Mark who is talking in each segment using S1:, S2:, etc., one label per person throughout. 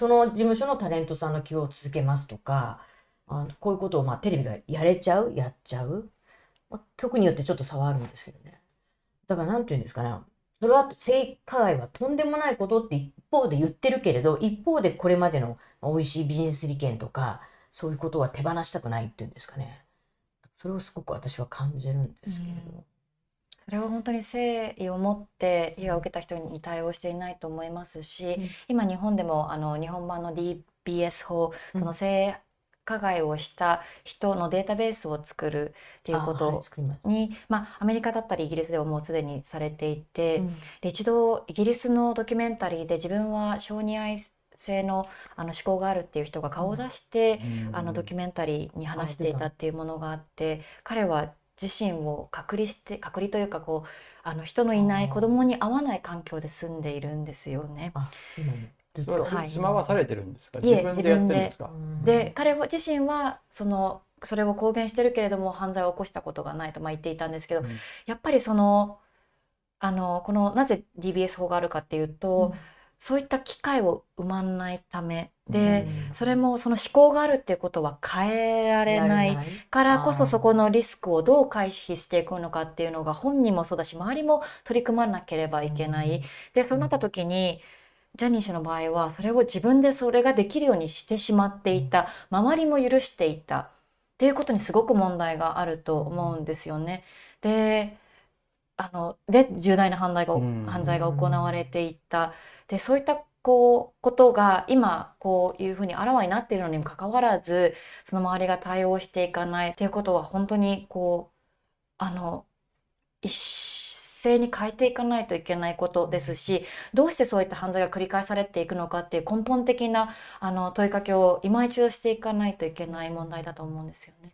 S1: その事務所のタレントさんの起用を続けますとか、あこういうことをまあテレビがやれちゃう、やっちゃう。まあ、局によってちょっと差はあるんですけどね。だから何て言うんですかね。それは性加害はとんでもないことって一方で言ってるけれど、一方でこれまでの美味しいビジネス利権とか、そういうことは手放したくないっていうんですかね。それをすごく私は感じるんですけれど。
S2: それは本当に誠意を持って被害を受けた人に対応していないと思いますし、うん、今日本でもあの日本版の DBS 法、その性加害をした人のデータベースを作るっていうことに、はい、まあ、アメリカだったりイギリスではもうすでにされていて、うん、一度イギリスのドキュメンタリーで自分は小児愛性のあの思考があるっていう人が顔を出して、うん、あのドキュメンタリーに話していた。っていうものがあって彼は自身を隔離して隔離というかこうあの人のいない子供に会わない環境で住んでいるんですよね。
S3: ずっと、はい、住まわされてるんですか？
S2: 自分でやってるんですか？で。彼自身はそのそれを公言してるけれども犯罪を起こしたことがないとまあ言っていたんですけど、うん、やっぱりそのあのこのなぜ DBS 法があるかっていうと、うん。そういった機会を生まないためで、それもその思考があるっていうことは変えられないからこそそこのリスクをどう回避していくのかっていうのが本人もそうだし周りも取り組まなければいけない。でそうなった時にジャニー氏の場合はそれを自分でそれができるようにしてしまっていた。周りも許していた。っていうことにすごく問題があると思うんですよね。であので重大な犯罪が犯罪が行われていた。でそういったこうことが今こういうふうにあらわになっているのにもかかわらずその周りが対応していかないっていうことは本当にこうあの一斉に変えていかないといけないことですしどうしてそういった犯罪が繰り返されていくのかっていう根本的なあの問いかけを今一度していかないといけない問題だと思うんですよね。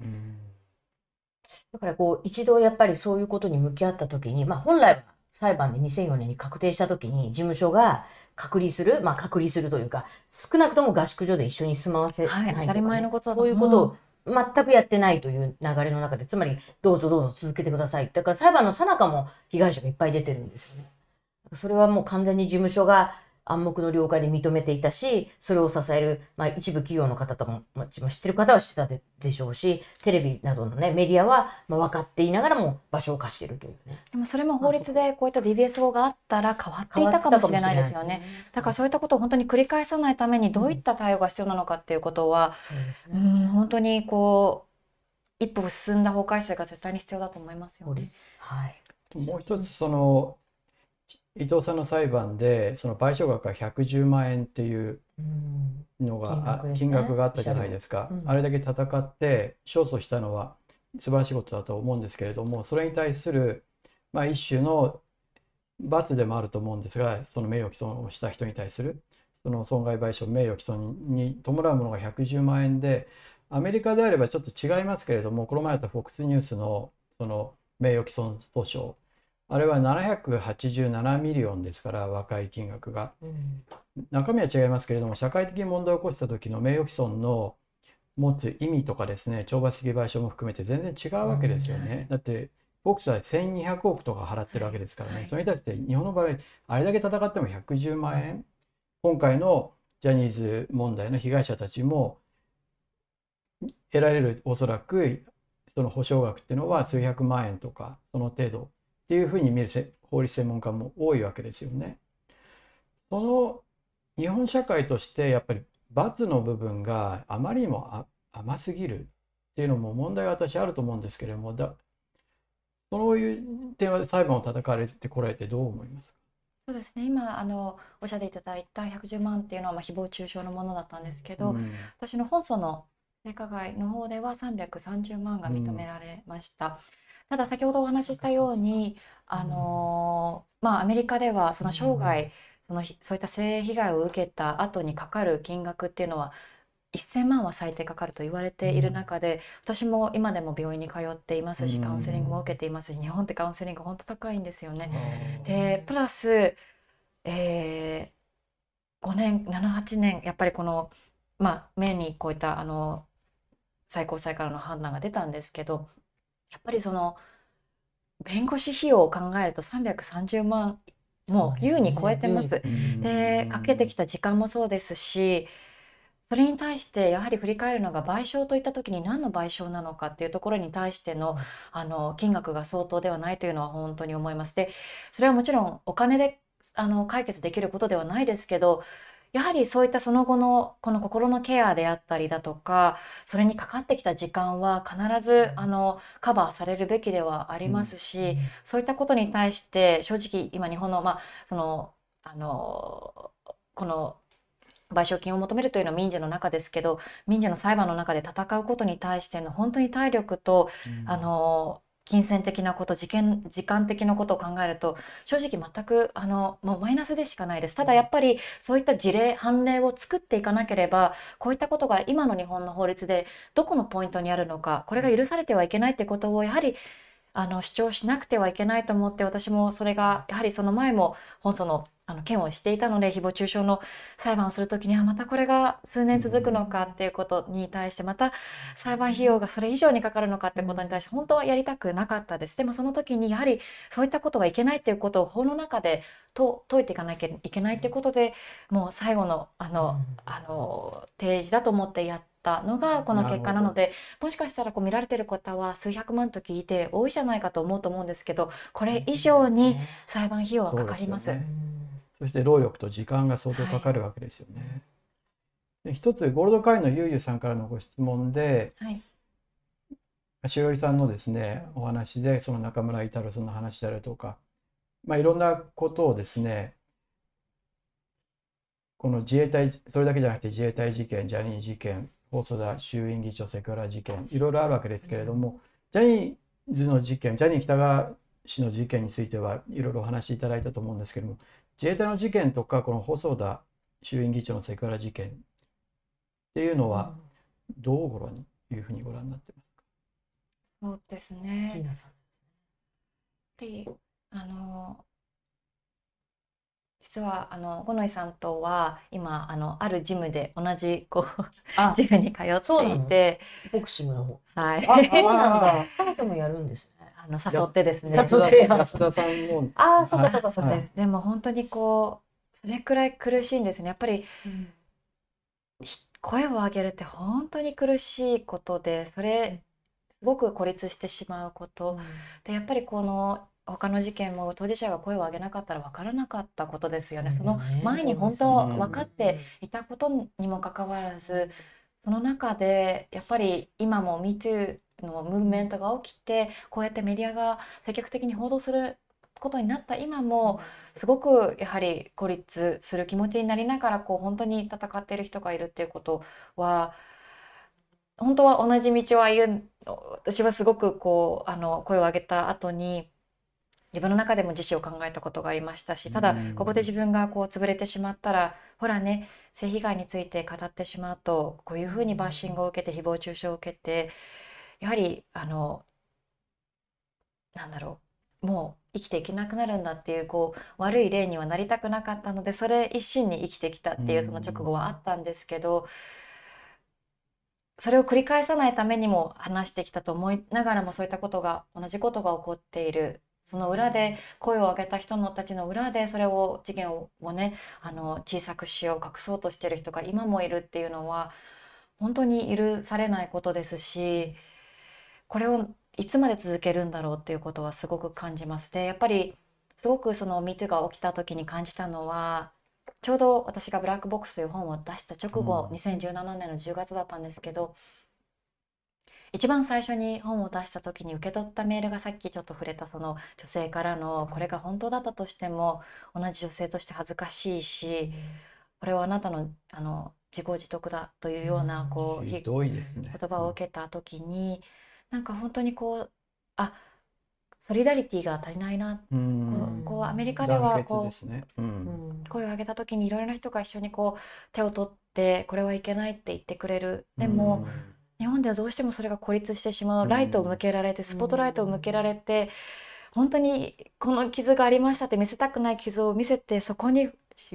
S1: だからこう一度やっぱりそういうことに向き合った時に、まあ、本来は裁判で2004年に確定した時に事務所が隔離する、まあ、隔離するというか、少なくとも合宿所で一緒に住まわせない、ね、
S2: はい、当たり前のこと
S1: そういうことを全くやってないという流れの中で、つまり、どうぞどうぞ続けてください。だから裁判の最中も被害者がいっぱい出てるんですよね。それはもう完全に事務所が暗黙の了解で認めていたし、それを支える、まあ、一部企業の方とも、も知ってる方は知ってたででしょうし、テレビなどのね、メディアは、まあ、分かっていながらも場所を貸しているというね。
S2: でもそれも法律でこういった DBS 法があったら変わっていたかもしれないですよね。だからそういったことを本当に繰り返さないためにどういった対応が必要なのかっていうことは、うん、ね、本当にこう、一歩進んだ法改正が絶対に必要だと思いますよね。
S1: はい。
S3: もう一つその伊藤さんの裁判でその賠償額が110万円っていうのが、うん、金額、ね,、があったじゃないですか、うん、あれだけ戦って勝訴したのは素晴らしいことだと思うんですけれどもそれに対する、まあ、一種の罰でもあると思うんですがその名誉毀損をした人に対するその損害賠償名誉毀損に伴うものが110万円でアメリカであればちょっと違いますけれどもこの前あった FOX ニュースのその名誉毀損訴訟あれは787ミリオンですから和解金額が、うん、中身は違いますけれども社会的問題を起こした時の名誉毀損の持つ意味とかですね懲罰的賠償も含めて全然違うわけですよね、うん、だって FOX は1200億とか払ってるわけですからね、はい、それに対して日本の場合あれだけ戦っても110万円、今回のジャニーズ問題の被害者たちも得られるおそらくその保証額っていうのは数百万円とかその程度っていうふうに見る法律専門家も多いわけですよね。その日本社会としてやっぱり罰の部分があまりにも甘すぎるっていうのも問題が私あると思うんですけれどもだそういう点は裁判を叩かれてこられてどう思いますか？
S2: そうですね今あのおっしゃっていただいた110万っていうのはまあ誹謗中傷のものだったんですけど、うん、私の本訴の性加害の方では330万が認められました。うんただ先ほどお話ししたように、あのまあ、アメリカではその生涯、そのそういった性被害を受けた後にかかる金額っていうのは1000万は最低かかると言われている中で、私も今でも病院に通っていますしカウンセリングも受けていますし日本ってカウンセリング本当高いんですよね。でプラス、えー、5年78年やっぱりこの、まあ、目にこういったあの最高裁からの判断が出たんですけどやっぱりその弁護士費用を考えると330万もう優に超えてます。でかけてきた時間もそうですしそれに対してやはり振り返るのが賠償といった時に何の賠償なのかっていうところに対してのあの金額が相当ではないというのは本当に思います。でそれはもちろんお金であの解決できることではないですけどやはりそういったその後のこの心のケアであったりだとかそれにかかってきた時間は必ずあのカバーされるべきではありますし、そういったことに対して正直今日本の,、まあ、そのあのこの賠償金を求めるというのは民事の中ですけど民事の裁判の中で戦うことに対しての本当に体力と、うん、あの金銭的なこと時間時間的なことを考えると正直全くあのもうマイナスでしかないです。ただやっぱりそういった事例判例を作っていかなければこういったことが今の日本の法律でどこのポイントにあるのかこれが許されてはいけないってことをやはりあの主張しなくてはいけないと思って私もそれがやはりその前も本訴のあの件をしていたので誹謗中傷の裁判をする時にはまたこれが数年続くのかっていうことに対してまた裁判費用がそれ以上にかかるのかってことに対して本当はやりたくなかったです。でもその時にやはりそういったことがいけないっていうことを法の中でと解いていかなきゃいけないっていうことでもう最後のあのあの提示だと思ってやったのがこの結果なのでもしかしたらこう見られてる方は数百万と聞いて多いじゃないかと思うと思うんですけどこれ以上に裁判費用はかかります。
S3: そして労力と時間が相当かかるわけですよね。はい、で一つゴールド会員のゆうゆうさんからのご質問で、はい、しおりさんのですねお話でその中村伊太郎さんの話であるとか、まあ、いろんなことをですねこの自衛隊それだけじゃなくて自衛隊事件ジャニー事件細田衆院議長セクハラ事件いろいろあるわけですけれども、ジャニーズの事件ジャニー喜多川氏の事件についてはいろいろお話しいただいたと思うんですけれども自衛隊の事件とかこの細田衆院議長のセクハラ事件っていうのはどうご覧いうふうにご覧になってますか？
S2: そうですね。やっぱりあの実はあの五ノ井さんとは今あのあるジムで同じこう ジムに通っていて。
S1: ボクシングの方。
S2: はい。
S1: あそうなんだ。彼女もやるんですね。
S2: あの誘ってですね。
S3: 安田さんも。
S2: ああ、そうかそうかそうか、はい、でも本当にこうそれくらい苦しいんですね。やっぱり、うん、声を上げるって本当に苦しいことで、それすごく孤立してしまうこと、うん、でやっぱりこの他の事件も当事者が声を上げなかったら分からなかったことですよね。その前に本当分かっていたことにもかかわらず、その中でやっぱり今も MeToo のムーブメントが起きてこうやってメディアが積極的に報道することになった今もすごくやはり孤立する気持ちになりながらこう本当に戦っている人がいるっていうことは本当は同じ道を歩ん私はすごくこうあの声を上げた後に自分の中でも自死を考えたことがありましたしただここで自分がこう潰れてしまったらほらね性被害について語ってしまうとこういうふうにバッシングを受けて誹謗中傷を受けてやはりあのなんだろうもう生きていけなくなるんだっていうこう悪い例にはなりたくなかったのでそれ一心に生きてきたっていうその直後はあったんですけどそれを繰り返さないためにも話してきたと思いながらもそういったことが同じことが起こっているその裏で声を上げた人のたちの裏でそれを事件をねあの小さくしよう隠そうとしてる人が今もいるっていうのは本当に許されないことですし。これをいつまで続けるんだろうっていうことはすごく感じます。でやっぱりすごくその密が起きた時に感じたのはちょうど私が「ブラックボックス」という本を出した直後、うん、2017年の10月だったんですけど一番最初に本を出した時に受け取ったメールがさっきちょっと触れたその女性からのこれが本当だったとしても同じ女性として恥ずかしいし、これはあなたのあの自業自得だというようなこう、
S3: 言
S2: 葉を受けた時に。なんか本当にこうあソリダリティが足りないな、こうアメリカではこう、ね。うん、声を上げた時にいろいろな人が一緒にこう手を取ってこれはいけないって言ってくれる。でも、日本ではどうしてもそれが孤立してしまうライトを向けられて、スポットライトを向けられて、本当にこの傷がありましたって見せたくない傷を見せてそこに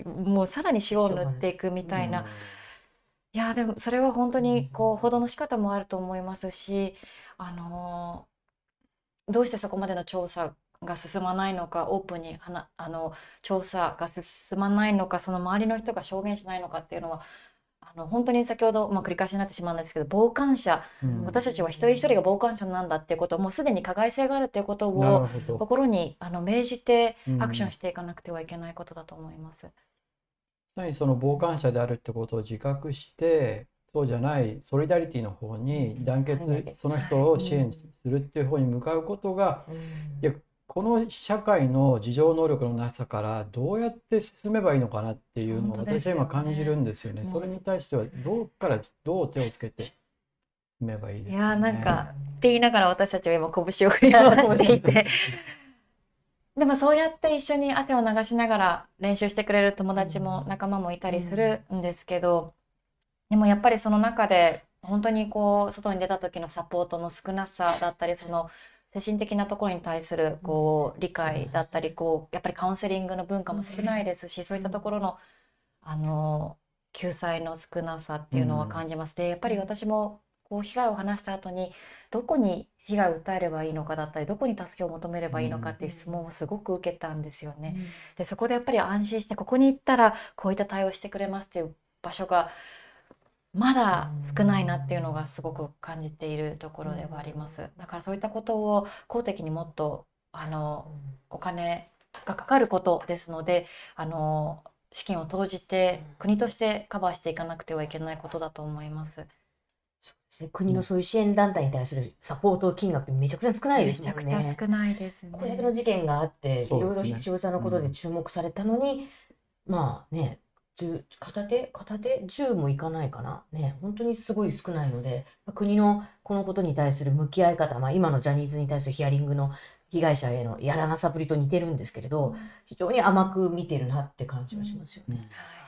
S2: もうさらに塩を塗っていくみたいな。いやでもそれは本当にこう報道の仕方もあると思いますしあのどうしてそこまでの調査が進まないのかオープンにあの調査が進まないのかその周りの人が証言しないのかっていうのはあの本当に先ほど、まあ、繰り返しになってしまうんですけど傍観者、うん、私たちは一人一人が傍観者なんだっていうことをもうすでに加害性があるっていうことを心にあの命じてアクションしていかなくてはいけないことだと思います。
S3: うん、その傍観者であるってことを自覚してそうじゃないソリダリティの方に団結、その人を支援するっていう方に向かうことが、いやこの社会の自情能力のなさからどうやって進めばいいのかなっていうのを私は今感じるんですよね。それに対してはどうからどう手をつけて進めばいいですか、ね、
S2: いやなんかって言いながら私たちは今拳を振り回していて。でもそうやって一緒に汗を流しながら練習してくれる友達も仲間もいたりするんですけど、でもやっぱりその中で本当にこう外に出た時のサポートの少なさだったりその精神的なところに対するこう理解だったりこうやっぱりカウンセリングの文化も少ないですしそういったところのあの救済の少なさっていうのは感じます。でやっぱり私もこう被害を話した後にどこに被害を訴えればいいのかだったりどこに助けを求めればいいのかっていう質問をすごく受けたんですよね。でそこでやっぱり安心してここに行ったらこういった対応してくれますっていう場所がまだ少ないなっていうのがすごく感じているところではあります。だからそういったことを公的にもっとあのお金がかかることですのであの資金を投じて国としてカバーしていかなくてはいけないことだと思います。
S1: そうですね、国のそういう支援団体に対するサポート金額ってめちゃくちゃ少ないですもんね。
S2: めちゃくちゃ少ないですね。
S1: これだけの事件があって、いろいろ視聴者のことで注目されたのに、うん、まあね、片手片手10もいかないかな。ね、本当にすごい少ないので、国のこのことに対する向き合い方、まあ、今のジャニーズに対するヒアリングの被害者へのやらなさぶりと似てるんですけれど、非常に甘く見てるなって感じはしますよね。
S2: はい